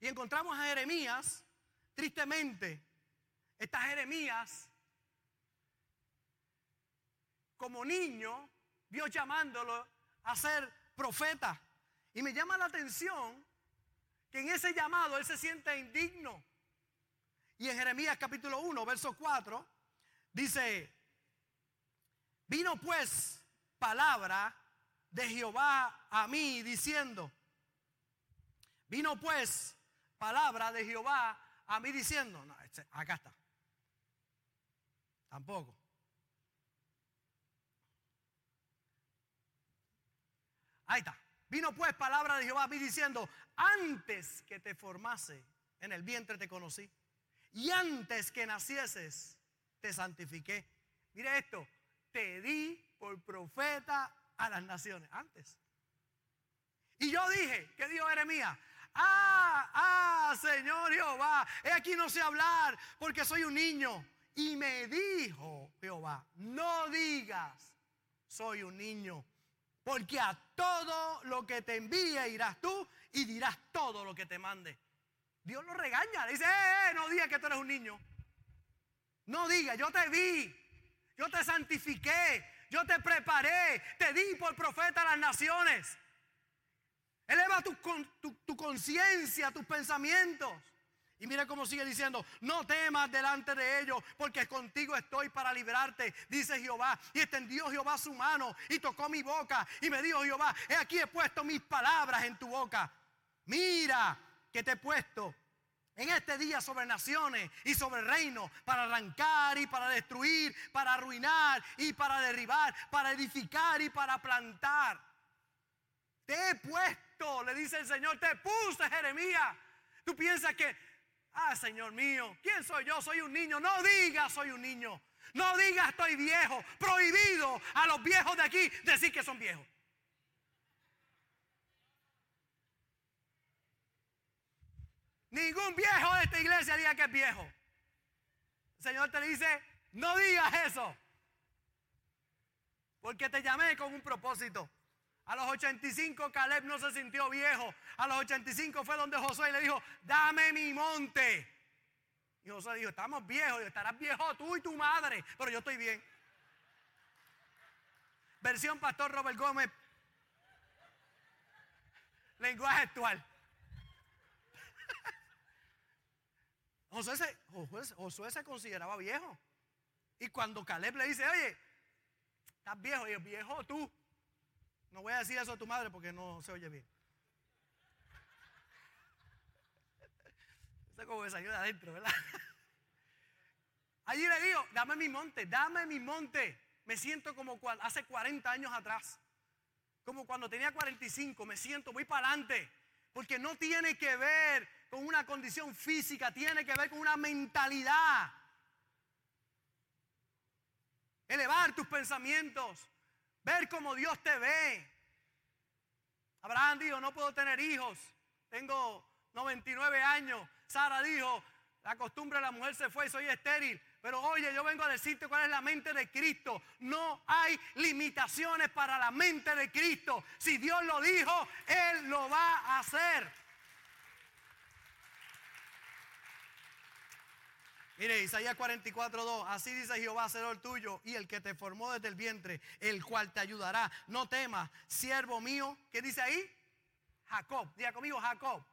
Y encontramos a Jeremías, tristemente, está Jeremías como niño, Dios llamándolo a ser profeta. Y me llama la atención que en ese llamado él se siente indigno. Y en Jeremías capítulo 1, verso 4, dice, vino pues palabra de Jehová a mí diciendo, vino pues palabra de Jehová a mí diciendo, no, este, acá está, tampoco. Ahí está. Vino pues palabra de Jehová a mí diciendo, antes que te formase en el vientre te conocí. Y antes que nacieses te santifiqué. Mire esto, te di por profeta a las naciones. Antes. Y yo dije, ¿qué dijo Jeremías? Ah, ah, Señor Jehová, he aquí no sé hablar porque soy un niño. Y me dijo Jehová, no digas, soy un niño porque a todo lo que te envíe irás tú y dirás todo lo que te mande. Dios lo regaña, le dice, eh, eh, no digas que tú eres un niño. No digas, yo te vi, yo te santifiqué, yo te preparé, te di por profeta a las naciones. Eleva tu, conciencia, tus pensamientos. Y mira cómo sigue diciendo, no temas delante de ellos, porque contigo estoy para librarte, dice Jehová. Y extendió Jehová su mano y tocó mi boca. Y me dijo Jehová, he aquí he puesto mis palabras en tu boca. Mira que te he puesto en este día sobre naciones y sobre reinos, para arrancar y para destruir, para arruinar y para derribar, para edificar y para plantar. Te he puesto, le dice el Señor, te puse Jeremías. Tú piensas que Ah, Señor mío, ¿quién soy yo? Soy un niño. No digas soy un niño. No digas estoy viejo. Prohibido a los viejos de aquí decir que son viejos. Ningún viejo de esta iglesia diga que es viejo. El Señor te dice, no digas eso. Porque te llamé con un propósito. A los 85 Caleb no se sintió viejo. A los 85 fue donde Josué le dijo, dame mi monte. Y Josué dijo, estamos viejos. Y estarás viejo tú y tu madre. Pero yo estoy bien. Versión Pastor Robert Gómez. Lenguaje actual. Josué se, consideraba viejo. Y cuando Caleb le dice, oye, estás viejo, y viejo tú. No voy a decir eso a tu madre porque no se oye bien. Eso es como que salió de adentro, ¿verdad? Allí le digo, dame mi monte, dame mi monte. Me siento como hace 40 años atrás. Como cuando tenía 45, me siento, voy para adelante. Porque no tiene que ver con una condición física, tiene que ver con una mentalidad. Elevar tus pensamientos. Ver cómo Dios te ve. Abraham dijo, no puedo tener hijos. Tengo 99 años. Sara dijo, la costumbre de la mujer se fue, soy estéril. Pero oye, yo vengo a decirte cuál es la mente de Cristo. No hay limitaciones para la mente de Cristo. Si Dios lo dijo, Él lo va a hacer. Mire, Isaías 44, Así dice Jehová, el tuyo y el que te formó desde el vientre, el cual te ayudará. No temas, siervo mío. ¿Qué dice ahí? Jacob. Diga conmigo, Jacob.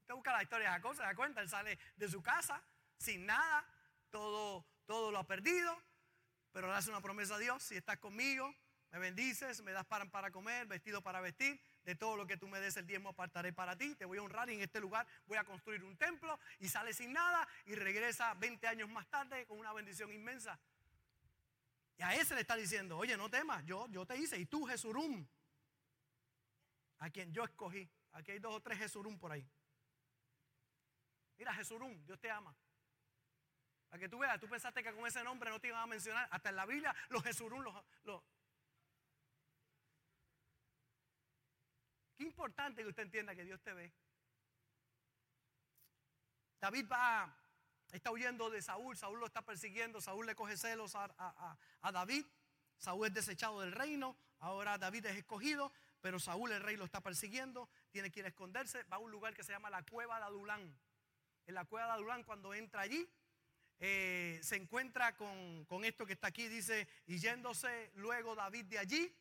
Usted busca la historia de Jacob, se da cuenta. Él sale de su casa sin nada. Todo, todo lo ha perdido. Pero le hace una promesa a Dios. Si estás conmigo, me bendices, me das para, para comer, vestido para vestir de todo lo que tú me des el diezmo apartaré para ti, te voy a honrar y en este lugar voy a construir un templo y sale sin nada y regresa 20 años más tarde con una bendición inmensa. Y a ese le está diciendo, oye, no temas, yo, yo te hice y tú Jesurum, a quien yo escogí. Aquí hay dos o tres Jesurum por ahí. Mira, Jesurum, Dios te ama. Para que tú veas, tú pensaste que con ese nombre no te iban a mencionar. Hasta en la Biblia los Jesurum los, los, Qué importante que usted entienda que Dios te ve. David va, está huyendo de Saúl, Saúl lo está persiguiendo, Saúl le coge celos a, David, Saúl es desechado del reino, ahora David es escogido, pero Saúl el rey lo está persiguiendo, tiene que ir a esconderse, va a un lugar que se llama la cueva de Adulán. En la cueva de Adulán, cuando entra allí, eh, se encuentra con, con, esto que está aquí, dice, y yéndose luego David de allí,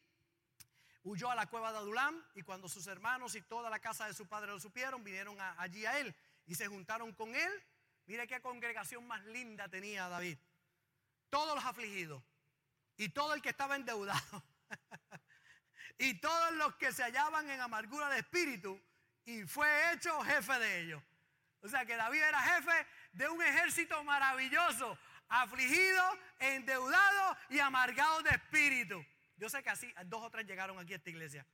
huyó a la cueva de Adulán, y cuando sus hermanos y toda la casa de su padre lo supieron, vinieron allí a él y se juntaron con él. Mire qué congregación más linda tenía David. Todos los afligidos y todo el que estaba endeudado y todos los que se hallaban en amargura de espíritu y fue hecho jefe de ellos. O sea que David era jefe de un ejército maravilloso, afligido, endeudado y amargado de espíritu. Yo sé que así dos o tres llegaron aquí a esta iglesia.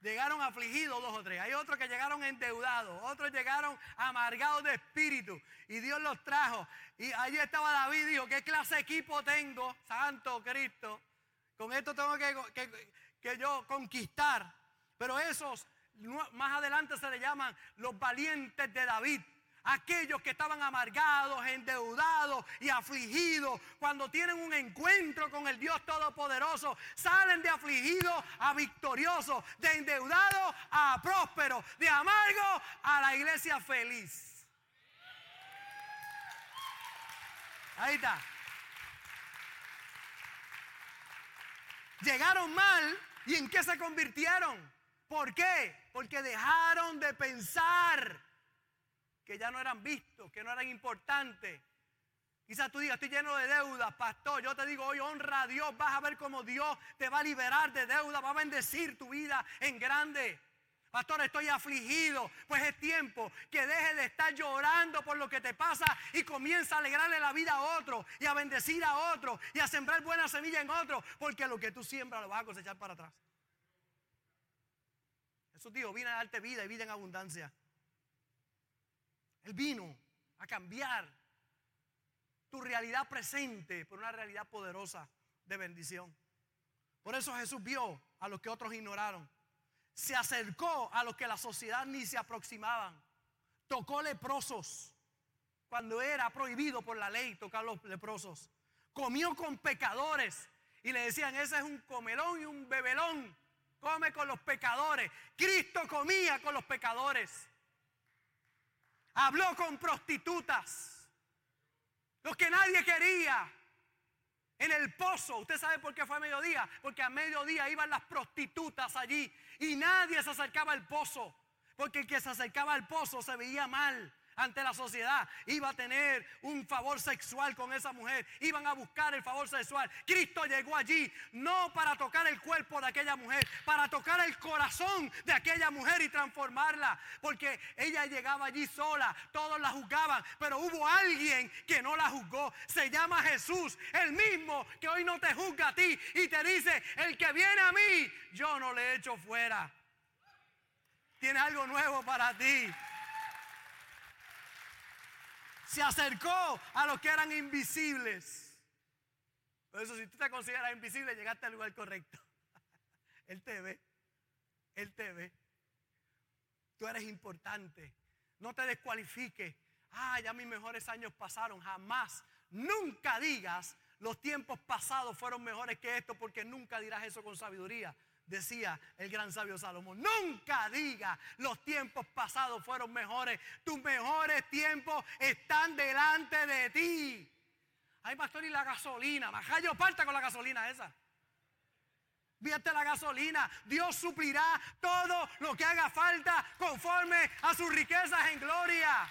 Llegaron afligidos dos o tres. Hay otros que llegaron endeudados. Otros llegaron amargados de espíritu. Y Dios los trajo. Y allí estaba David dijo, ¿qué clase de equipo tengo? Santo Cristo. Con esto tengo que, que yo conquistar. Pero esos más adelante se le llaman los valientes de David. Aquellos que estaban amargados, endeudados y afligidos, cuando tienen un encuentro con el Dios Todopoderoso, salen de afligidos a victoriosos, de endeudados a prósperos, de amargo a la iglesia feliz. Ahí está. Llegaron mal y en qué se convirtieron? ¿Por qué? Porque dejaron de pensar que ya no eran vistos, que no eran importantes. Quizás tú digas, estoy lleno de deudas, pastor. Yo te digo hoy, honra a Dios. Vas a ver cómo Dios te va a liberar de deuda, va a bendecir tu vida en grande. Pastor, estoy afligido. Pues es tiempo que deje de estar llorando por lo que te pasa y comienza a alegrarle la vida a otro y a bendecir a otro y a sembrar buena semilla en otro. Porque lo que tú siembras lo vas a cosechar para atrás. Jesús dijo, vine a darte vida y vida en abundancia. Él vino a cambiar tu realidad presente por una realidad poderosa de bendición. Por eso Jesús vio a los que otros ignoraron. Se acercó a los que la sociedad ni se aproximaban. Tocó leprosos cuando era prohibido por la ley tocar los leprosos. Comió con pecadores y le decían, ese es un comelón y un bebelón come con los pecadores. Cristo comía con los pecadores. Habló con prostitutas. Los que nadie quería. En el pozo. ¿Usted sabe por qué fue a mediodía? Porque a mediodía iban las prostitutas allí y nadie se acercaba al pozo. Porque el que se acercaba al pozo se veía mal ante la sociedad, iba a tener un favor sexual con esa mujer, iban a buscar el favor sexual. Cristo llegó allí no para tocar el cuerpo de aquella mujer, para tocar el corazón de aquella mujer y transformarla, porque ella llegaba allí sola, todos la juzgaban, pero hubo alguien que no la juzgó, se llama Jesús, el mismo que hoy no te juzga a ti y te dice, el que viene a mí, yo no le echo fuera. Tiene algo nuevo para ti se acercó a los que eran invisibles. Por eso si tú te consideras invisible, llegaste al lugar correcto. Él te ve. Él te ve. Tú eres importante. No te descualifiques. Ah, ya mis mejores años pasaron. Jamás. Nunca digas los tiempos pasados fueron mejores que esto porque nunca dirás eso con sabiduría decía el gran sabio Salomón. Nunca diga los tiempos pasados fueron mejores. Tus mejores tiempos están delante de ti. Ay, pastor, y la gasolina. Majayo, parta con la gasolina esa. Vierte la gasolina. Dios suplirá todo lo que haga falta conforme a sus riquezas en gloria.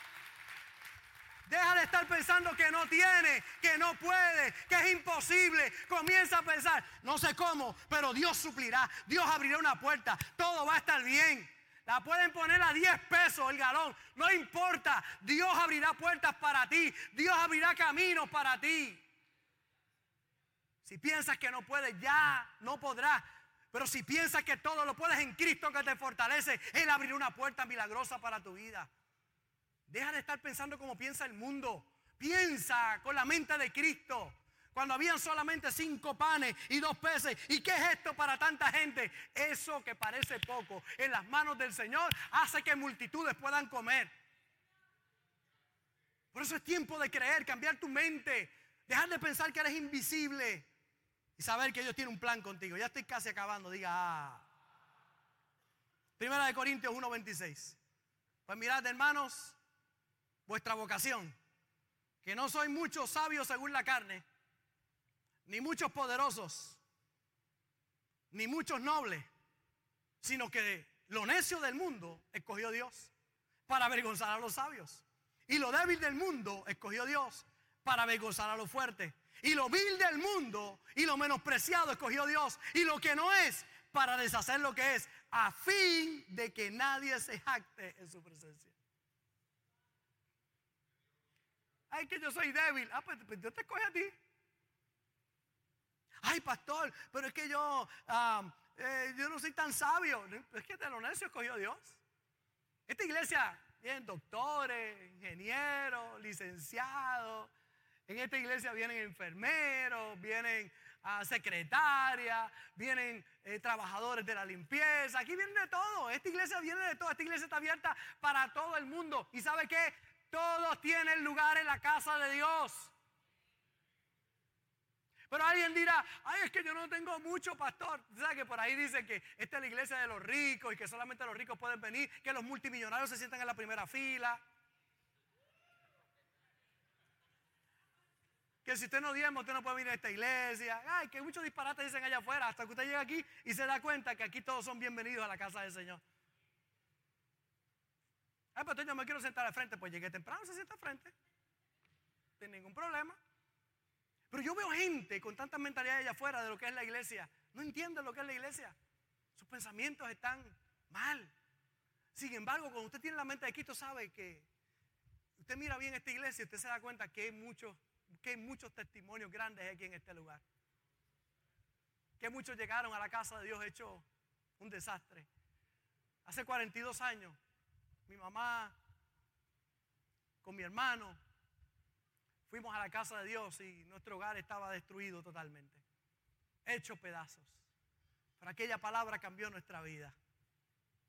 Deja de estar pensando que no tiene, que no puede, que es imposible. Comienza a pensar, no sé cómo, pero Dios suplirá. Dios abrirá una puerta. Todo va a estar bien. La pueden poner a 10 pesos el galón. No importa. Dios abrirá puertas para ti. Dios abrirá caminos para ti. Si piensas que no puedes, ya no podrás. Pero si piensas que todo lo puedes en Cristo que te fortalece, Él abrirá una puerta milagrosa para tu vida. Deja de estar pensando como piensa el mundo. Piensa con la mente de Cristo. Cuando habían solamente cinco panes y dos peces. ¿Y qué es esto para tanta gente? Eso que parece poco en las manos del Señor hace que multitudes puedan comer. Por eso es tiempo de creer, cambiar tu mente. Dejar de pensar que eres invisible. Y saber que Dios tiene un plan contigo. Ya estoy casi acabando. Diga, ah. Primera de Corintios 1:26. Pues mirad, hermanos, vuestra vocación, que no soy muchos sabios según la carne, ni muchos poderosos, ni muchos nobles, sino que lo necio del mundo escogió Dios para avergonzar a los sabios. Y lo débil del mundo escogió Dios para avergonzar a los fuertes. Y lo vil del mundo y lo menospreciado escogió Dios. Y lo que no es para deshacer lo que es, a fin de que nadie se jacte en su presencia. Ay, que yo soy débil. Ah, pues, pues Dios te escoge a ti. Ay, pastor, pero es que yo, eh, yo no soy tan sabio. Es que de lo necio escogió Dios. Esta iglesia vienen doctores, ingenieros, licenciados. En esta iglesia vienen enfermeros, vienen a secretarias, vienen eh, trabajadores de la limpieza. Aquí vienen de todo. Esta iglesia viene de todo. Esta iglesia está abierta para todo el mundo. ¿Y sabe qué? Todos tienen lugar en la casa de Dios. Pero alguien dirá, ay, es que yo no tengo mucho pastor. ¿Sabes que por ahí dice que esta es la iglesia de los ricos y que solamente los ricos pueden venir, que los multimillonarios se sientan en la primera fila? Que si usted no diezma, usted no puede venir a esta iglesia. Ay, que muchos disparates dicen allá afuera, hasta que usted llega aquí y se da cuenta que aquí todos son bienvenidos a la casa del Señor. Ay, pero yo me quiero sentar al frente, pues llegué temprano, se sienta al frente. Sin ningún problema. Pero yo veo gente con tanta mentalidad allá afuera de lo que es la iglesia. No entienden lo que es la iglesia. Sus pensamientos están mal. Sin embargo, cuando usted tiene la mente de Cristo, sabe que usted mira bien esta iglesia y usted se da cuenta que hay muchos, que hay muchos testimonios grandes aquí en este lugar. Que muchos llegaron a la casa de Dios hecho un desastre. Hace 42 años, mi mamá con mi hermano Fuimos a la casa de Dios y nuestro hogar estaba destruido totalmente, hecho pedazos. Pero aquella palabra cambió nuestra vida.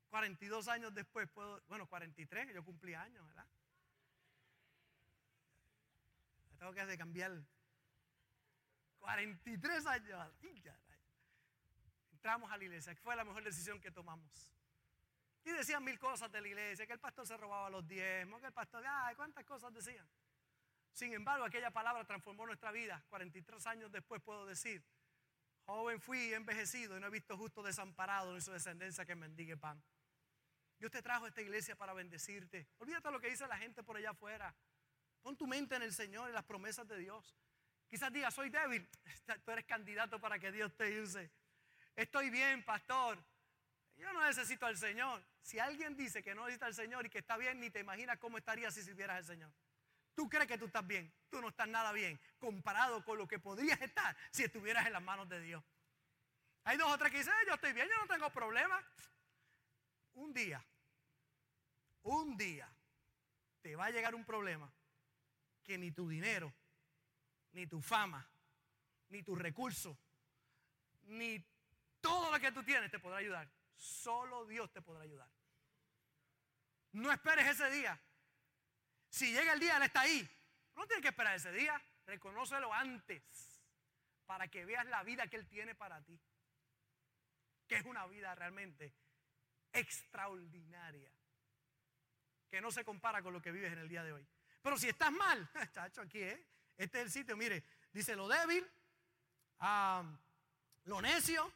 42 años después, puedo, bueno, 43, yo cumplí años, ¿verdad? Tengo que cambiar 43 años. Entramos a la iglesia, que fue la mejor decisión que tomamos. Y decían mil cosas de la iglesia, que el pastor se robaba los diezmos, que el pastor, ay, cuántas cosas decían. Sin embargo, aquella palabra transformó nuestra vida. 43 años después puedo decir, joven fui envejecido y no he visto justo desamparado ni su descendencia que mendigue pan. Dios te trajo a esta iglesia para bendecirte. Olvídate lo que dice la gente por allá afuera. Pon tu mente en el Señor y las promesas de Dios. Quizás digas, soy débil. Tú eres candidato para que Dios te use. Estoy bien, pastor. Yo no necesito al Señor. Si alguien dice que no necesita al Señor y que está bien, ni te imaginas cómo estaría si sirvieras al Señor. Tú crees que tú estás bien. Tú no estás nada bien comparado con lo que podrías estar si estuvieras en las manos de Dios. Hay dos o tres que dicen, yo estoy bien, yo no tengo problema. Un día, un día, te va a llegar un problema que ni tu dinero, ni tu fama, ni tus recursos, ni todo lo que tú tienes te podrá ayudar. Solo Dios te podrá ayudar. No esperes ese día. Si llega el día, Él está ahí. No tienes que esperar ese día. Reconócelo antes para que veas la vida que Él tiene para ti. Que es una vida realmente extraordinaria. Que no se compara con lo que vives en el día de hoy. Pero si estás mal, chacho, aquí, ¿eh? Este es el sitio, mire, dice lo débil, lo necio,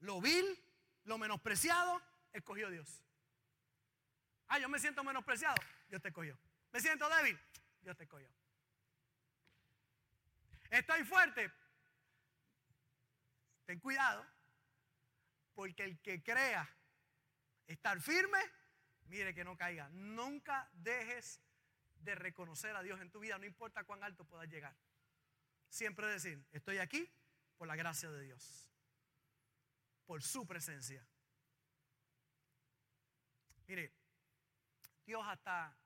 lo vil, lo menospreciado, escogió Dios. Ah, yo me siento menospreciado, Dios te escogió. Me siento débil. Dios te escogió. Estoy fuerte. Ten cuidado. Porque el que crea estar firme, mire que no caiga. Nunca dejes de reconocer a Dios en tu vida, no importa cuán alto puedas llegar. Siempre decir, estoy aquí por la gracia de Dios, por su presencia. Mire, Dios hasta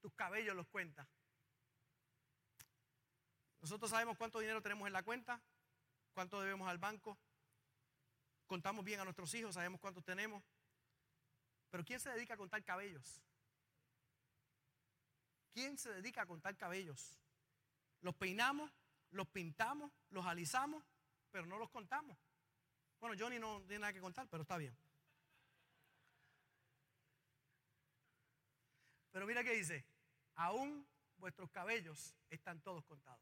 tus cabellos los cuenta. Nosotros sabemos cuánto dinero tenemos en la cuenta, cuánto debemos al banco, contamos bien a nuestros hijos, sabemos cuánto tenemos. Pero ¿quién se dedica a contar cabellos? ¿Quién se dedica a contar cabellos? Los peinamos, los pintamos, los alisamos, pero no los contamos. Bueno, Johnny no tiene nada que contar, pero está bien. Pero mira que dice, aún vuestros cabellos están todos contados.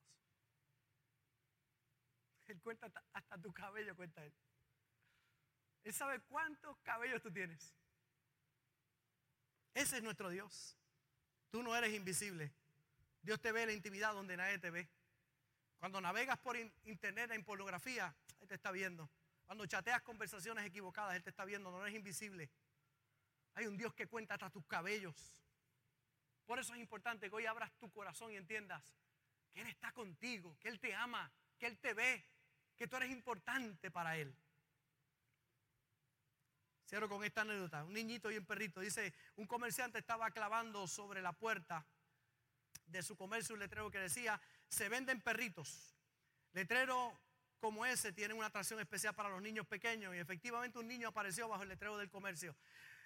Él cuenta hasta, hasta tu cabello, cuenta él. Él sabe cuántos cabellos tú tienes. Ese es nuestro Dios. Tú no eres invisible. Dios te ve en la intimidad donde nadie te ve. Cuando navegas por internet en pornografía, ahí te está viendo. Cuando chateas conversaciones equivocadas, Él te está viendo. No eres invisible. Hay un Dios que cuenta hasta tus cabellos. Por eso es importante que hoy abras tu corazón y entiendas que Él está contigo, que Él te ama, que Él te ve, que tú eres importante para Él. Cierro con esta anécdota. Un niñito y un perrito. Dice, un comerciante estaba clavando sobre la puerta de su comercio un letrero que decía, se venden perritos. Letrero como ese tiene una atracción especial para los niños pequeños y efectivamente un niño apareció bajo el letrero del comercio.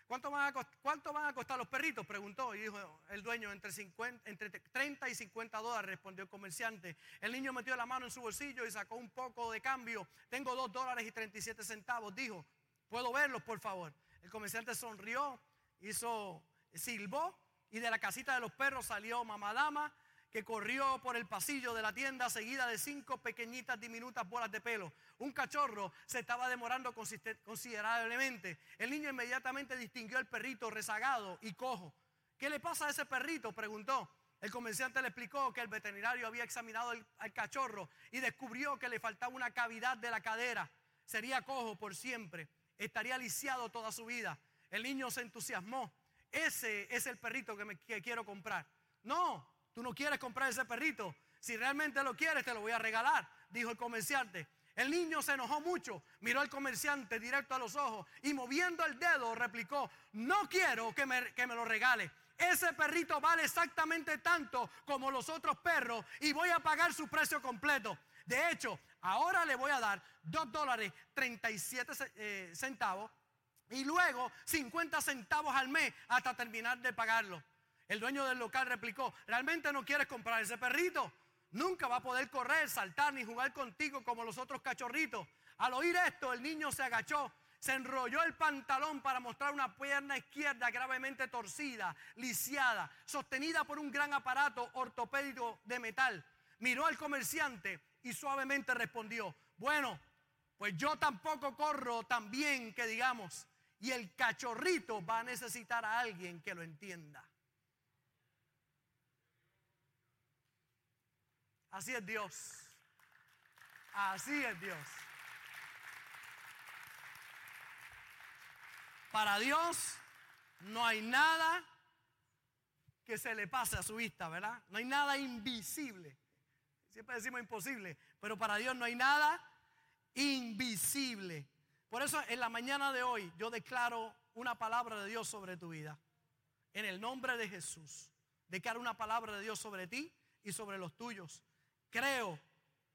¿Cuánto van a, cuánto van a costar los perritos? Preguntó y dijo el dueño, entre, 50, entre 30 y 50 dólares, respondió el comerciante. El niño metió la mano en su bolsillo y sacó un poco de cambio. Tengo 2 dólares y 37 centavos, dijo. ¿Puedo verlos, por favor? El comerciante sonrió, hizo, silbó y de la casita de los perros salió mamadama que corrió por el pasillo de la tienda seguida de cinco pequeñitas diminutas bolas de pelo. Un cachorro se estaba demorando considerablemente. El niño inmediatamente distinguió el perrito rezagado y cojo. ¿Qué le pasa a ese perrito? preguntó. El comerciante le explicó que el veterinario había examinado al cachorro y descubrió que le faltaba una cavidad de la cadera. Sería cojo por siempre estaría lisiado toda su vida. El niño se entusiasmó. Ese es el perrito que, me, quiero comprar. No, tú no quieres comprar ese perrito. Si realmente lo quieres, te lo voy a regalar, dijo el comerciante. El niño se enojó mucho, miró al comerciante directo a los ojos y moviendo el dedo replicó, no quiero que me, que me lo regale. Ese perrito vale exactamente tanto como los otros perros y voy a pagar su precio completo. De hecho, ahora le voy a dar 2 dólares 37 eh, centavos y luego 50 centavos al mes hasta terminar de pagarlo. El dueño del local replicó, ¿realmente no quieres comprar ese perrito? Nunca va a poder correr, saltar ni jugar contigo como los otros cachorritos. Al oír esto, el niño se agachó, se enrolló el pantalón para mostrar una pierna izquierda gravemente torcida, lisiada, sostenida por un gran aparato ortopédico de metal. Miró al comerciante y suavemente respondió, bueno, pues yo tampoco corro tan bien que digamos, y el cachorrito va a necesitar a alguien que lo entienda. Así es Dios. Así es Dios. Para Dios no hay nada que se le pase a su vista, ¿verdad? No hay nada invisible. Siempre decimos imposible, pero para Dios no hay nada invisible. Por eso en la mañana de hoy yo declaro una palabra de Dios sobre tu vida. En el nombre de Jesús. Declaro una palabra de Dios sobre ti y sobre los tuyos. Creo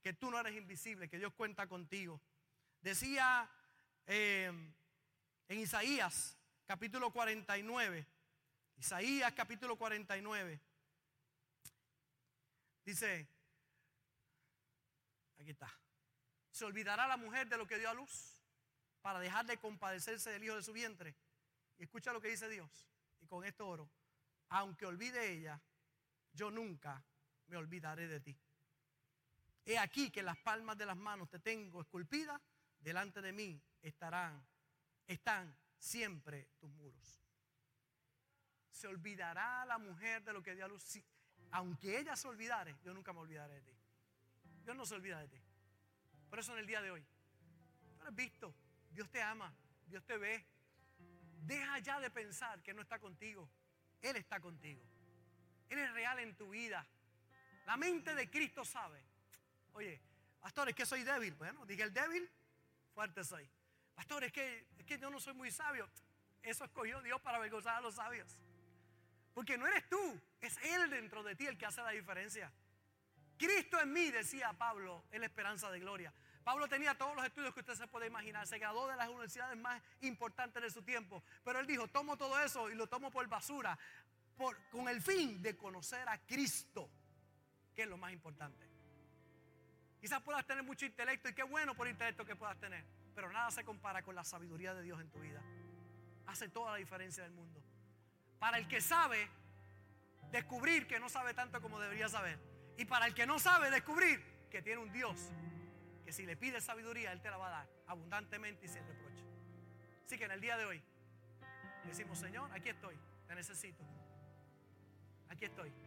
que tú no eres invisible, que Dios cuenta contigo. Decía eh, en Isaías capítulo 49, Isaías capítulo 49, dice, Aquí está. ¿Se olvidará la mujer de lo que dio a luz para dejar de compadecerse del hijo de su vientre? Y escucha lo que dice Dios. Y con esto oro. Aunque olvide ella, yo nunca me olvidaré de ti. He aquí que las palmas de las manos te tengo esculpidas, delante de mí estarán, están siempre tus muros. Se olvidará la mujer de lo que dio a luz. aunque ella se olvidare, yo nunca me olvidaré de ti. Dios no se olvida de ti. Por eso en el día de hoy, tú eres visto, Dios te ama, Dios te ve. Deja ya de pensar que no está contigo. Él está contigo. Él es real en tu vida. La mente de Cristo sabe. Oye, pastor, es que soy débil. Bueno, dije el débil, fuerte soy. Pastor, es que, es que yo no soy muy sabio. Eso escogió Dios para avergonzar a los sabios. Porque no eres tú, es Él dentro de ti el que hace la diferencia. Cristo en mí, decía Pablo, es la esperanza de gloria. Pablo tenía todos los estudios que usted se puede imaginar, se graduó de las universidades más importantes de su tiempo, pero él dijo, tomo todo eso y lo tomo por basura, con el fin de conocer a Cristo, que es lo más importante. Quizás puedas tener mucho intelecto y qué bueno por intelecto que puedas tener, pero nada se compara con la sabiduría de Dios en tu vida. Hace toda la diferencia del mundo. Para el que sabe, descubrir que no sabe tanto como debería saber. Y para el que no sabe, descubrir que tiene un Dios que si le pide sabiduría, Él te la va a dar abundantemente y sin reproche. Así que en el día de hoy decimos, Señor, aquí estoy, te necesito. Aquí estoy.